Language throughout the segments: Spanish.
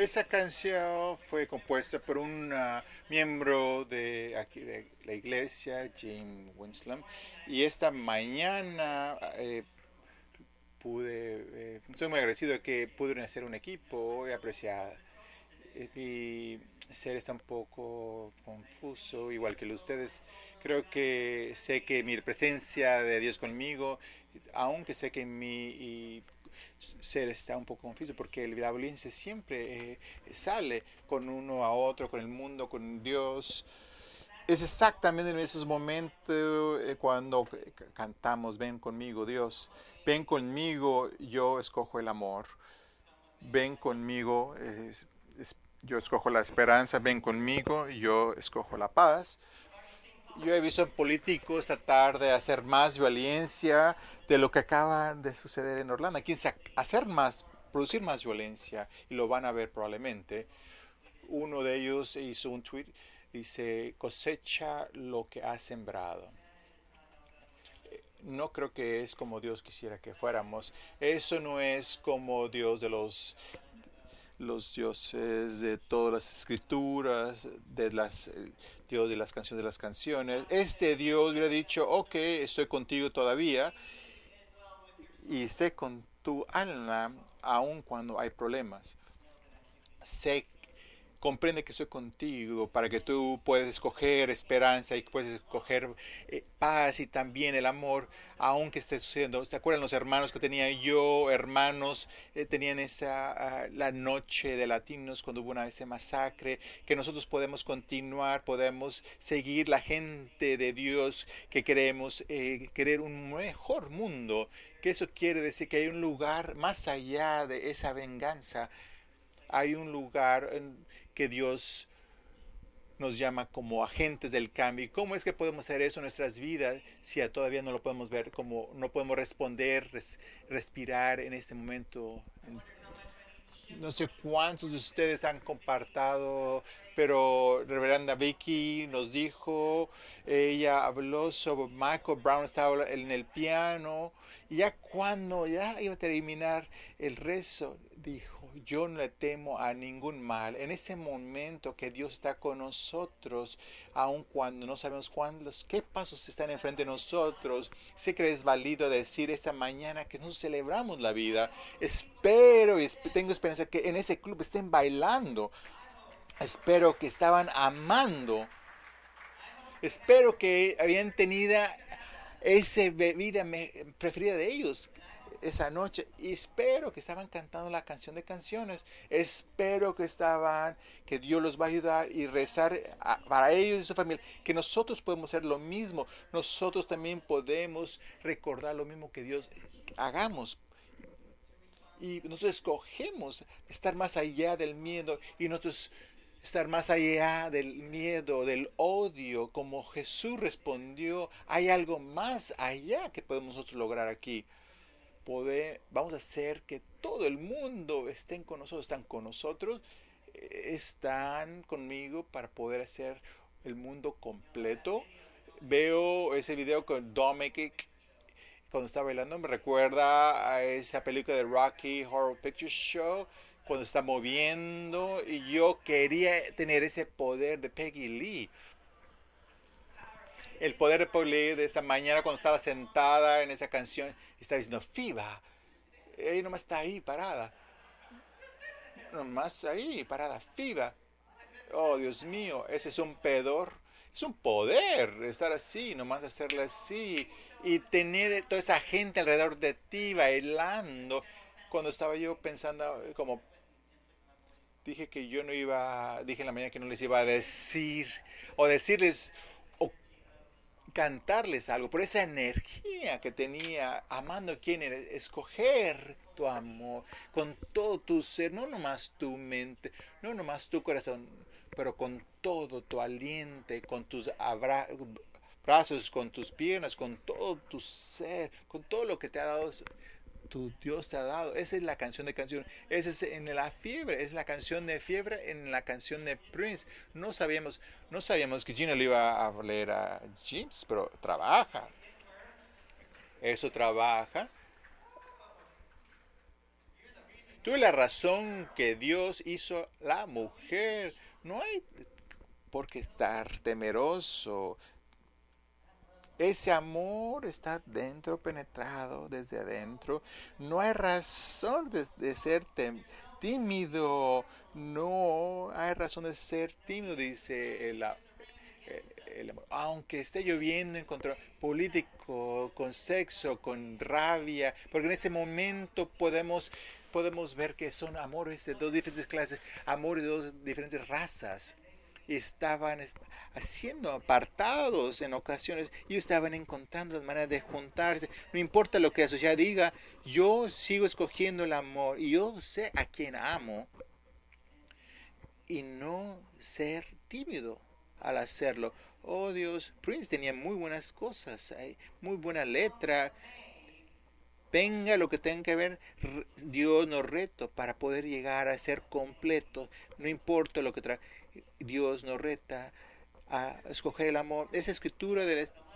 Esa canción fue compuesta por un uh, miembro de aquí de la iglesia, Jim Winslam, y esta mañana eh, pude, eh, muy agradecido de que pudieron hacer un equipo y apreciar. Mi ser está un poco confuso, igual que ustedes. Creo que sé que mi presencia de Dios conmigo, aunque sé que mi ser está un poco confuso porque la violencia siempre eh, sale con uno a otro, con el mundo, con Dios. Es exactamente en esos momentos eh, cuando cantamos, ven conmigo Dios, ven conmigo, yo escojo el amor, ven conmigo, yo escojo la esperanza, ven conmigo, yo escojo la paz. Yo he visto políticos tratar de hacer más violencia de lo que acaba de suceder en Orlando. Quieren hacer más, producir más violencia y lo van a ver probablemente. Uno de ellos hizo un tweet, dice, cosecha lo que ha sembrado. No creo que es como Dios quisiera que fuéramos. Eso no es como Dios de los los dioses de todas las escrituras, de las, Dios de las canciones de las canciones. Este Dios hubiera dicho, ok, estoy contigo todavía y esté con tu alma aun cuando hay problemas. Sé comprende que estoy contigo para que tú puedas escoger esperanza y puedes escoger eh, paz y también el amor, aunque esté sucediendo. ¿Se acuerdan los hermanos que tenía yo? Hermanos eh, tenían esa ah, la noche de latinos cuando hubo una ese masacre, que nosotros podemos continuar, podemos seguir la gente de Dios que queremos eh, un mejor mundo. Que eso quiere decir que hay un lugar más allá de esa venganza. Hay un lugar que Dios nos llama como agentes del cambio. ¿Y cómo es que podemos hacer eso en nuestras vidas si todavía no lo podemos ver, como no podemos responder, respirar en este momento? No sé cuántos de ustedes han compartido, pero Reverenda Vicky nos dijo, ella habló sobre Michael Brown, estaba en el piano, y ya cuando ya iba a terminar el rezo, dijo, yo no le temo a ningún mal. En ese momento que Dios está con nosotros, aun cuando no sabemos cuántos, qué pasos están enfrente de nosotros, sé que es válido decir esta mañana que nos celebramos la vida. Espero y tengo esperanza que en ese club estén bailando. Espero que estaban amando. Espero que habían tenido esa bebida preferida de ellos, esa noche y espero que estaban cantando la canción de canciones. Espero que estaban, que Dios los va a ayudar y rezar para ellos y su familia, que nosotros podemos hacer lo mismo. Nosotros también podemos recordar lo mismo que Dios hagamos. Y nosotros escogemos estar más allá del miedo y nosotros estar más allá del miedo, del odio, como Jesús respondió, hay algo más allá que podemos nosotros lograr aquí vamos a hacer que todo el mundo estén con nosotros, están con nosotros, eh, están conmigo para poder hacer el mundo completo. Veo ese video con Dominic cuando está bailando, me recuerda a esa película de Rocky Horror Picture Show, cuando está moviendo, y yo quería tener ese poder de Peggy Lee el poder de Peggy Lee de esa mañana cuando estaba sentada en esa canción está diciendo, FIBA, ella nomás está ahí parada. Nomás ahí parada, FIBA. Oh, Dios mío, ese es un pedor. Es un poder estar así, nomás hacerle así. Y tener toda esa gente alrededor de ti bailando. Cuando estaba yo pensando, como dije que yo no iba, dije en la mañana que no les iba a decir, o decirles cantarles algo, por esa energía que tenía, amando a quien eres, escoger tu amor con todo tu ser, no nomás tu mente, no nomás tu corazón, pero con todo tu aliente, con tus brazos, con tus piernas, con todo tu ser, con todo lo que te ha dado tu Dios te ha dado. Esa es la canción de canción. Esa es en la fiebre, es la canción de fiebre en la canción de Prince. No sabíamos, no sabíamos que Gino le iba a leer a James, pero trabaja. Eso trabaja. Tú la razón que Dios hizo la mujer. No hay por qué estar temeroso. Ese amor está dentro, penetrado desde adentro. No hay razón de, ser tímido. No hay razón de ser tímido, dice el, aunque esté lloviendo en control político, con sexo, con rabia, porque en ese momento podemos, podemos ver que son amores de dos diferentes clases, amores de dos diferentes razas estaban siendo apartados en ocasiones y estaban encontrando las maneras de juntarse. No importa lo que la sociedad diga, yo sigo escogiendo el amor y yo sé a quien amo y no ser tímido al hacerlo. Oh Dios, Prince tenía muy buenas cosas, muy buena letra. Venga lo que tenga que ver, Dios nos reto para poder llegar a ser completos, no importa lo que trae Dios nos reta a escoger el amor. Esa escritura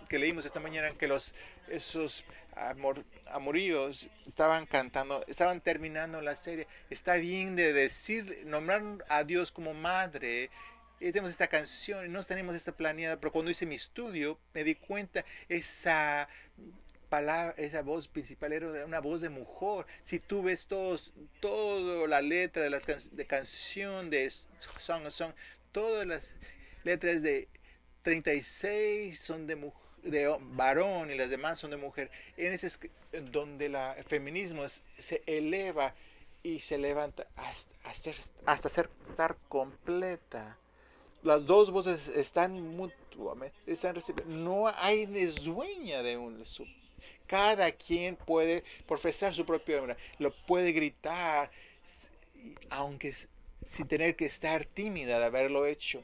que leímos esta mañana, que los, esos amor, amoríos estaban cantando, estaban terminando la serie. Está bien de decir, nombrar a Dios como madre. Y tenemos esta canción no tenemos esta planeada, pero cuando hice mi estudio me di cuenta esa palabra, esa voz principal era una voz de mujer. Si tú ves todos, toda la letra de las de canción de Song of Song, todas las letras de 36 son de de varón y las demás son de mujer. En ese donde la, el feminismo se eleva y se levanta hasta, hasta ser estar completa. Las dos voces están mutuamente, están No hay dueña de un cada quien puede profesar su propio nombre, lo puede gritar, aunque sin tener que estar tímida de haberlo hecho.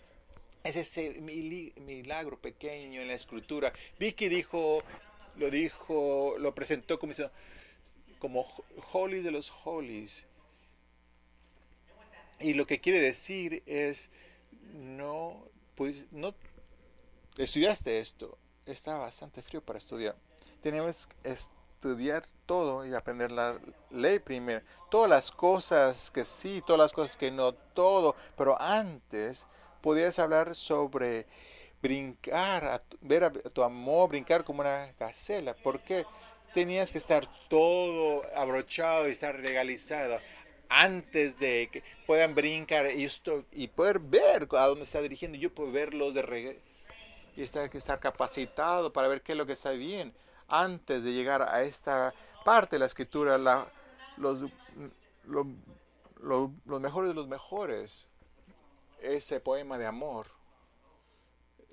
Ese es el milagro pequeño en la escritura. Vicky dijo, lo dijo, lo presentó como, como holy de los holies. Y lo que quiere decir es, no, pues, no estudiaste esto. Está bastante frío para estudiar tenemos que estudiar todo y aprender la ley primero. Todas las cosas que sí, todas las cosas que no, todo. Pero antes podías hablar sobre brincar, ver a tu amor brincar como una gacela. porque Tenías que estar todo abrochado y estar legalizado antes de que puedan brincar y, esto, y poder ver a dónde está dirigiendo. Yo puedo verlos de regreso y estar estar capacitado para ver qué es lo que está bien antes de llegar a esta parte de la escritura, los, los mejores de los mejores, ese poema de amor,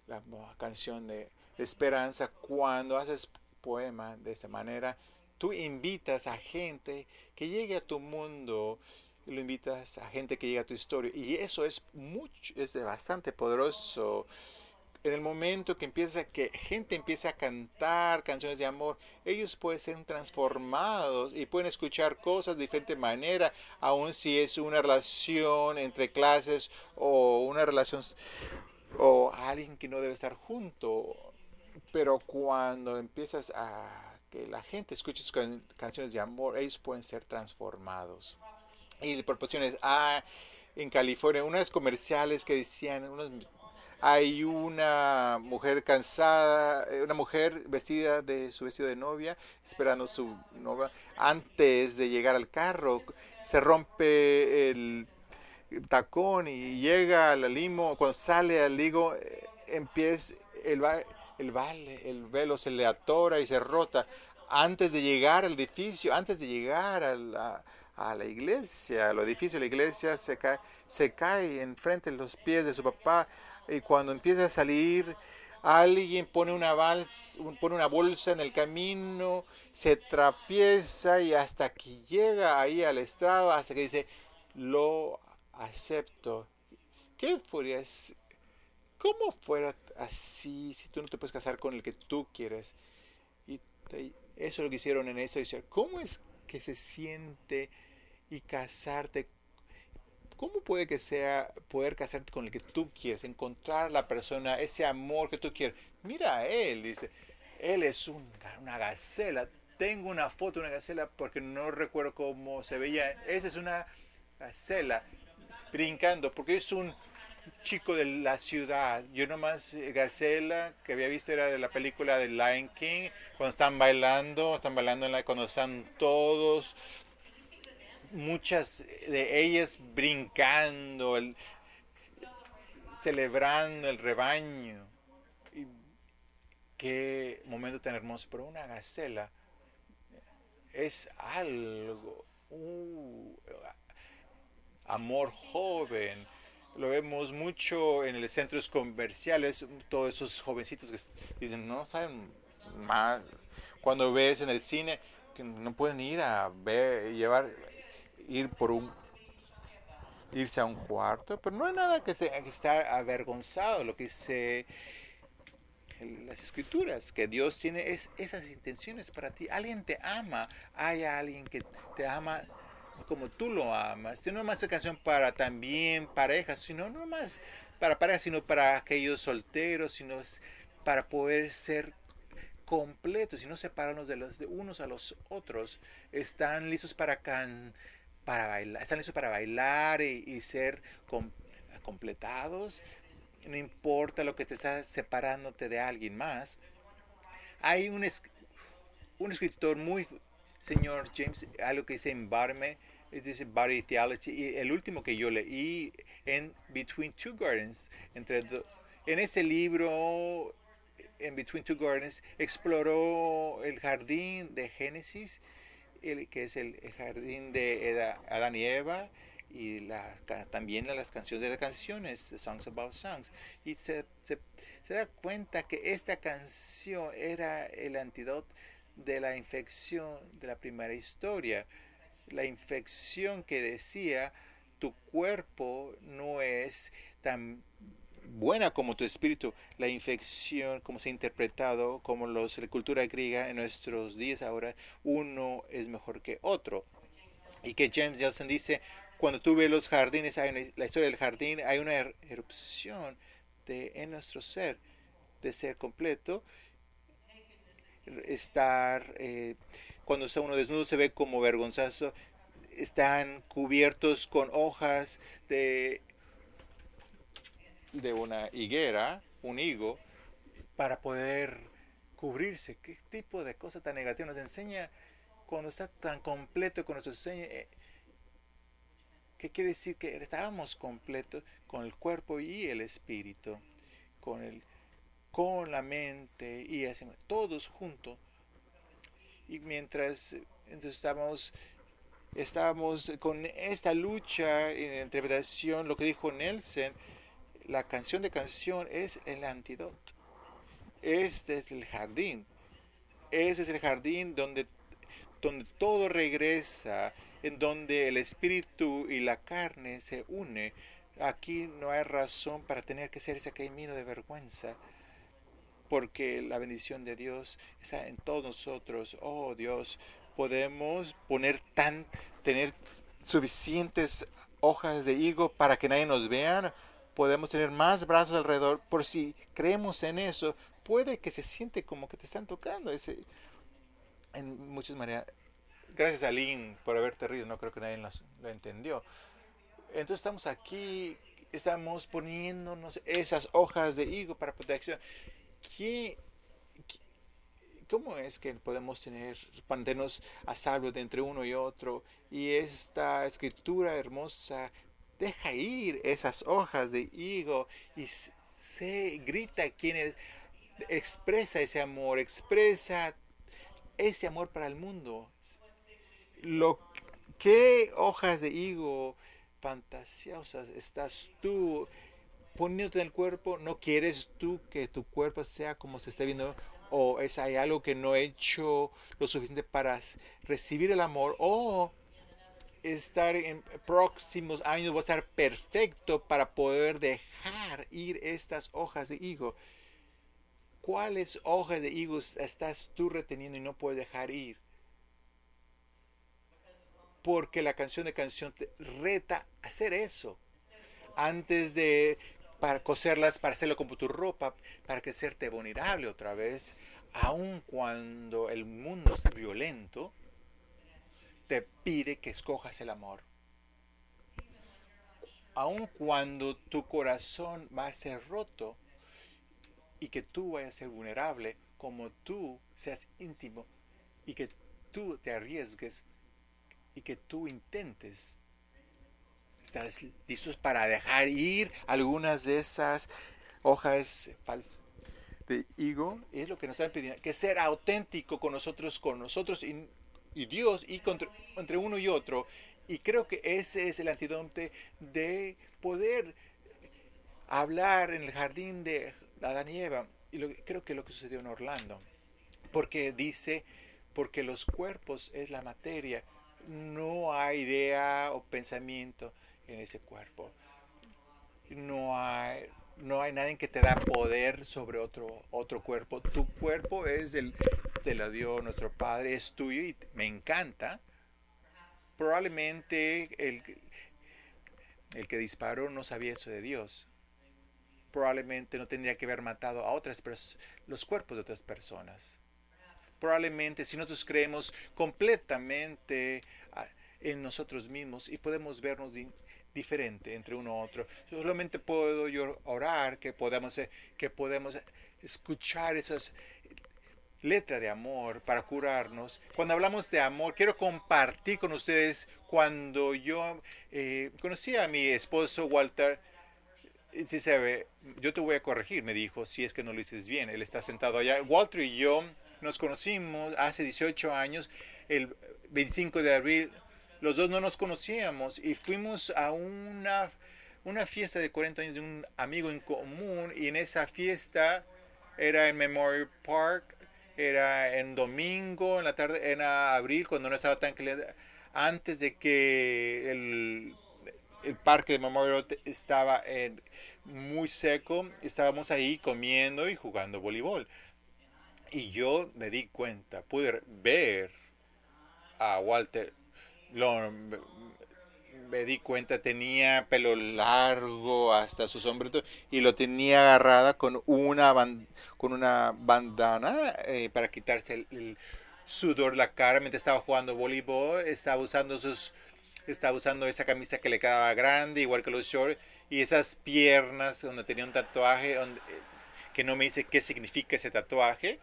la canción de esperanza, cuando haces poema de esta manera, tú invitas a gente que llegue a tu mundo, lo invitas a gente que llegue a tu historia, y eso es mucho, es bastante poderoso en el momento que empieza que gente empieza a cantar canciones de amor, ellos pueden ser transformados y pueden escuchar cosas de diferente manera, aun si es una relación entre clases o una relación o alguien que no debe estar junto. Pero cuando empiezas a que la gente escuche sus canciones de amor, ellos pueden ser transformados. Y proporciones, ah, en California, unas comerciales que decían, unos hay una mujer cansada, eh, una mujer vestida de su vestido de novia, esperando su novia. Antes de llegar al carro, se rompe el tacón y llega al limo. Cuando sale al ligo, eh, empieza el, el, vale, el velo se le atora y se rota. Antes de llegar al edificio, antes de llegar a la, a la iglesia, al edificio de la iglesia, se cae, se cae enfrente de los pies de su papá y cuando empieza a salir, alguien pone una, pone una bolsa en el camino, se trapieza y hasta que llega ahí al estrado, hasta que dice, lo acepto. ¿Qué fuera? ¿Cómo fuera así si tú no te puedes casar con el que tú quieres? Y eso lo que hicieron en eso. ¿Cómo es que se siente y casarte ¿Cómo puede que sea poder casarte con el que tú quieres, encontrar la persona, ese amor que tú quieres? Mira a él, dice, él es una gacela, tengo una foto de una gacela porque no recuerdo cómo se veía. Esa es una gacela brincando porque es un chico de la ciudad. Yo nomás, eh, Gacela, que había visto era de la película de Lion King, cuando están bailando, están bailando cuando están todos, muchas de ellas brincando, el, celebrando el rebaño. Y qué momento tan hermoso, pero una gacela es algo, uh, amor joven, lo vemos mucho en los centros comerciales, todos esos jovencitos que dicen, no saben más. Cuando ves en el cine que no pueden ir a ver, llevar, ir por un, irse a un cuarto, pero no hay nada que, que estar avergonzado, lo que dice las escrituras, que Dios tiene es, esas intenciones para ti. Alguien te ama, hay alguien que te ama como tú lo amas. No más canción para también parejas, sino no más para parejas, sino para aquellos solteros, sino para poder ser completos y no separarnos de los de unos a los otros. Están listos para can, para bailar, están listos para bailar y, ser completados. No importa lo que te está separándote de alguien más. Hay un, un escritor muy señor James, algo que dice en Barme, dice Body Theology, y el último que yo leí en Between Two Gardens, entre en ese libro, en Between Two Gardens, exploró el jardín de Génesis, el, que es el, jardín de Adán y Eva, y la, también las canciones de las canciones, Songs About Songs, y se, se, se da cuenta que esta canción era el antídoto de la infección de la primera historia. La infección que decía, tu cuerpo no es tan buena como tu espíritu. La infección, como se ha interpretado, como los, la cultura griega en nuestros días ahora, uno es mejor que otro. Y que James Nelson dice, cuando tú ves los jardines, hay la historia del jardín, hay una er, erupción de, en nuestro ser, de ser completo, estar, eh, cuando está uno desnudo se ve como vergonzoso, están cubiertos con hojas de, de una higuera, un higo, para poder cubrirse. ¿Qué tipo de cosa tan negativa nos enseña cuando está tan completo con nuestro enseña? Eh, ¿Qué quiere decir? Que estábamos completos con el cuerpo y el espíritu, con el con la mente y hacemos todos juntos. Y mientras entonces estamos, estamos con esta lucha en la interpretación, lo que dijo Nelson, la canción de canción es el antídoto. Este es el jardín. Ese es el jardín donde, donde todo regresa, en donde el espíritu y la carne se une. Aquí no hay razón para tener que ser ese camino de vergüenza porque la bendición de Dios está en todos nosotros. Oh Dios, podemos poner tan, tener suficientes hojas de higo para que nadie nos vea. Podemos tener más brazos alrededor. Por si creemos en eso, puede que se siente como que te están tocando. Ese, en muchas maneras. Gracias a Lynn por haberte reído. No creo que nadie lo entendió. Entonces estamos aquí, estamos poniéndonos esas hojas de higo para protección. ¿qué, ¿cómo es que podemos tener, mantenernos a salvo de entre uno y otro? Y esta escritura hermosa deja ir esas hojas de higo y se grita quien expresa ese amor, expresa ese amor para el mundo. Lo, ¿Qué hojas de higo fantasiosas estás tú poniéndote en el cuerpo, no quieres tú que tu cuerpo sea como se está viendo, o es hay algo que no he hecho lo suficiente para recibir el amor, o estar en próximos años va a estar perfecto para poder dejar ir estas hojas de higo. ¿Cuáles hojas de higo estás tú reteniendo y no puedes dejar ir? Porque la canción de canción te reta a hacer eso. Antes de para coserlas, para hacerlo como tu ropa, para que serte vulnerable otra vez. aun cuando el mundo es violento, te pide que escojas el amor. Aun cuando tu corazón va a ser roto y que tú vayas a ser vulnerable, como tú seas íntimo y que tú te arriesgues y que tú intentes. ¿Estás listos para dejar ir algunas de esas hojas falsas? de higo es lo que nos están pidiendo, que ser auténtico con nosotros, con nosotros y, Dios y entre uno y otro. Y creo que ese es el antídoto de poder hablar en el jardín de Adán y Eva. Y lo, creo que lo que sucedió en Orlando. Porque dice, porque los cuerpos es la materia, no hay idea o pensamiento en ese cuerpo. No hay, no hay nadie que te da poder sobre otro, otro cuerpo. Tu cuerpo es el, te lo dio nuestro Padre, es tuyo y me encanta. Probablemente el, el que disparó no sabía eso de Dios. Probablemente no tendría que haber matado a otras los cuerpos de otras personas. Probablemente si nosotros creemos completamente ah, en nosotros mismos y podemos vernos diferente entre uno otro. Solamente puedo yo orar que podamos, eh, que podemos escuchar esas letras de amor para curarnos. Cuando hablamos de amor, quiero compartir con ustedes cuando yo eh, conocí a mi esposo Walter. Si se ve, yo te voy a corregir, me dijo, si es que no lo dices bien. Él está sentado allá. Walter y yo nos conocimos hace 18 años, el 25 de abril los dos no nos conocíamos y fuimos a una, una fiesta de 40 años de un amigo en común y en esa fiesta era en Memorial Park, era en domingo, en la tarde, en abril, cuando no estaba tan caliente, antes de que el, el parque de Memorial estaba muy seco, estábamos ahí comiendo y jugando voleibol. Y yo me di cuenta, pude ver a Walter lo, me di cuenta, tenía pelo largo hasta su sombrero y lo tenía agarrada con una, con una bandana eh, para quitarse el, sudor la cara mientras estaba jugando voleibol, estaba usando sus estaba usando esa camisa que le quedaba grande, igual que los shorts, y esas piernas donde tenía un tatuaje eh, que no me dice qué significa ese tatuaje.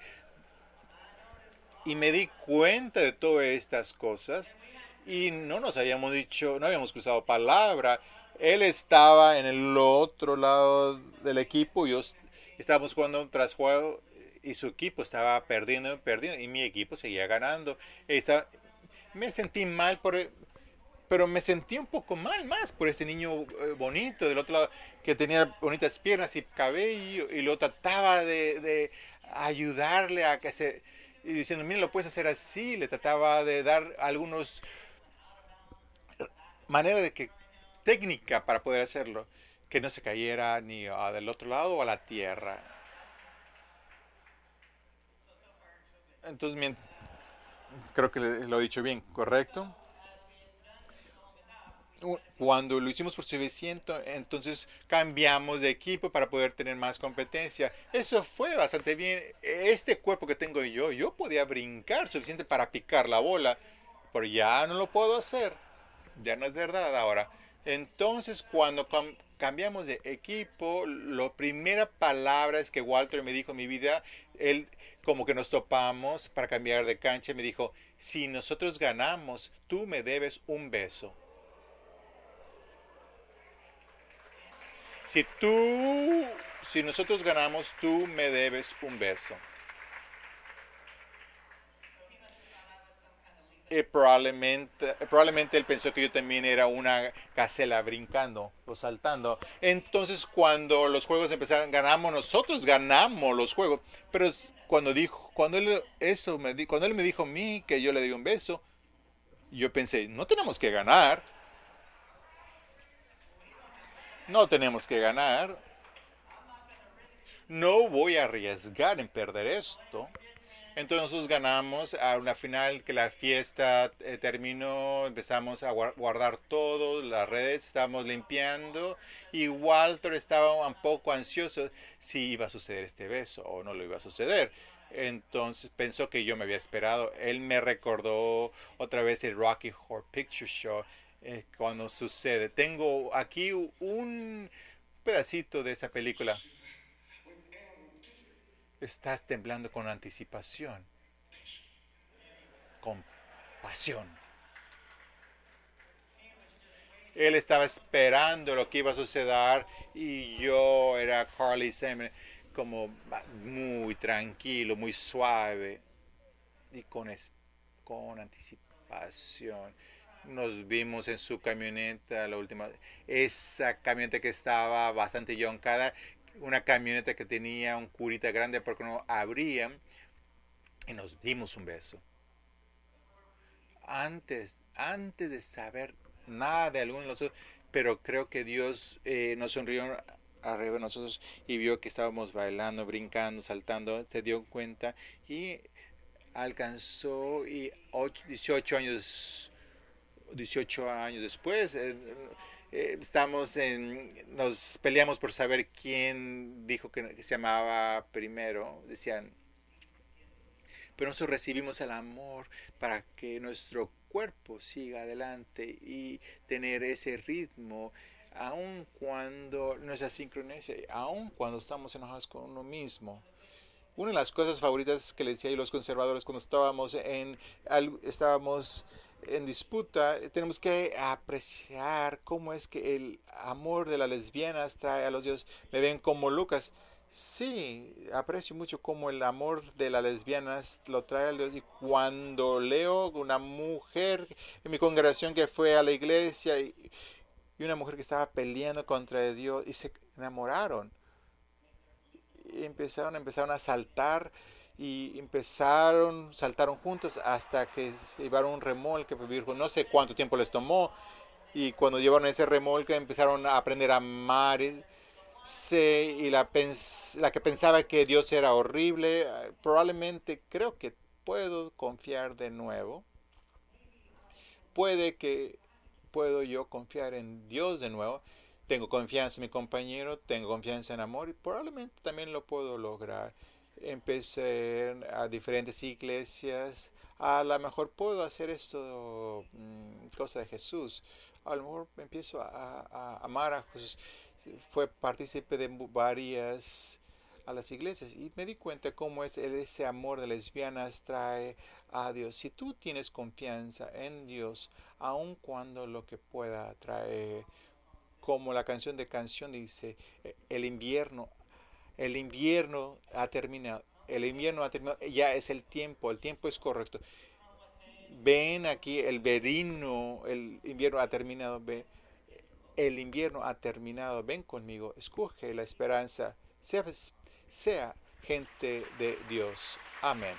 Y me di cuenta de todas estas cosas y no nos habíamos dicho, no habíamos cruzado palabra. Él estaba en el otro lado del equipo, yo estábamos jugando un trasjuego y su equipo estaba perdiendo, perdiendo y mi equipo seguía ganando. me sentí mal por pero me sentí un poco mal más por ese niño eh, bonito del otro lado que tenía bonitas piernas y cabello y lo trataba de, de ayudarle a que se y diciendo, mira, lo puedes hacer así, le trataba de dar algunos manera de que técnica para poder hacerlo, que no se cayera ni del otro lado o a la tierra. Entonces, creo que lo he dicho bien, ¿correcto? Cuando lo hicimos por suficiente, entonces cambiamos de equipo para poder tener más competencia. Eso fue bastante bien. Este cuerpo que tengo yo, yo podía brincar suficiente para picar la bola, pero ya no lo puedo hacer ya no es verdad ahora. Entonces, cuando cambiamos de equipo, la primera palabra es que Walter me dijo en mi vida, él como que nos topamos para cambiar de cancha, me dijo, si nosotros ganamos, tú me debes un beso. Si tú, si nosotros ganamos, tú me debes un beso. Eh, probablemente, probablemente él pensó que yo también era una gacela brincando o saltando. Entonces, cuando los juegos empezaron, ganamos nosotros, ganamos los juegos. Pero cuando dijo, cuando él eso me cuando él me dijo a mí que yo le di un beso, yo pensé, no tenemos que ganar. No tenemos que ganar. No voy a arriesgar en perder esto. Entonces nosotros ganamos a una final que la fiesta eh, terminó, empezamos a guardar todo, las redes estábamos limpiando y Walter estaba un poco ansioso si iba a suceder este beso o no lo iba a suceder. Entonces pensó que yo me había esperado. Él me recordó otra vez el Rocky Horror Picture Show eh, cuando sucede. Tengo aquí un pedacito de esa película. Estás temblando con anticipación, con pasión. Él estaba esperando lo que iba a suceder y yo era Carly Simon como muy tranquilo, muy suave y con, con anticipación. Nos vimos en su camioneta la última, esa camioneta que estaba bastante yoncada, una camioneta que tenía un curita grande porque no abría y nos dimos un beso. Antes, antes de saber nada de alguno de nosotros, pero creo que Dios eh, nos sonrió arriba de nosotros y vio que estábamos bailando, brincando, saltando, se dio cuenta y alcanzó y 18 años 18 años después eh, eh, estamos en nos peleamos por saber quién dijo que, se llamaba primero decían pero nosotros recibimos el amor para que nuestro cuerpo siga adelante y tener ese ritmo aun cuando no es asincronia, aun cuando estamos enojados con uno mismo. Una de las cosas favoritas que le decía a los conservadores cuando estábamos en, estábamos en disputa, tenemos que apreciar cómo es que el amor de las lesbianas trae a los dioses. Me ven como Lucas. Sí, aprecio mucho cómo el amor de las lesbianas lo trae a Dios. Y cuando leo una mujer en mi congregación que fue a la iglesia y, una mujer que estaba peleando contra Dios y se enamoraron. Y empezaron, empezaron a saltar y empezaron, saltaron juntos hasta que llevaron un remolque, no sé cuánto tiempo les tomó. Y cuando llevaron ese remolque empezaron a aprender a amar. Y la, la que pensaba que Dios era horrible, probablemente creo que puedo confiar de nuevo. Puede que puedo yo confiar en Dios de nuevo. Tengo confianza en mi compañero, tengo confianza en amor y probablemente también lo puedo lograr. Empecé a diferentes iglesias. A lo mejor puedo hacer esto, mm, cosa de Jesús. A lo mejor empiezo a, amar a Jesús. Fue partícipe de varias a las iglesias y me di cuenta cómo es ese amor de lesbianas trae a Dios. Si tú tienes confianza en Dios, aun cuando lo que pueda traer, como la canción de canción dice, e, el invierno, el invierno ha terminado, el invierno ha terminado, ya es el tiempo, el tiempo es correcto. Ven aquí, el verino, el invierno ha terminado, ven, el invierno ha terminado, ven conmigo, escoge la esperanza, sea, sea gente de Dios. Amén.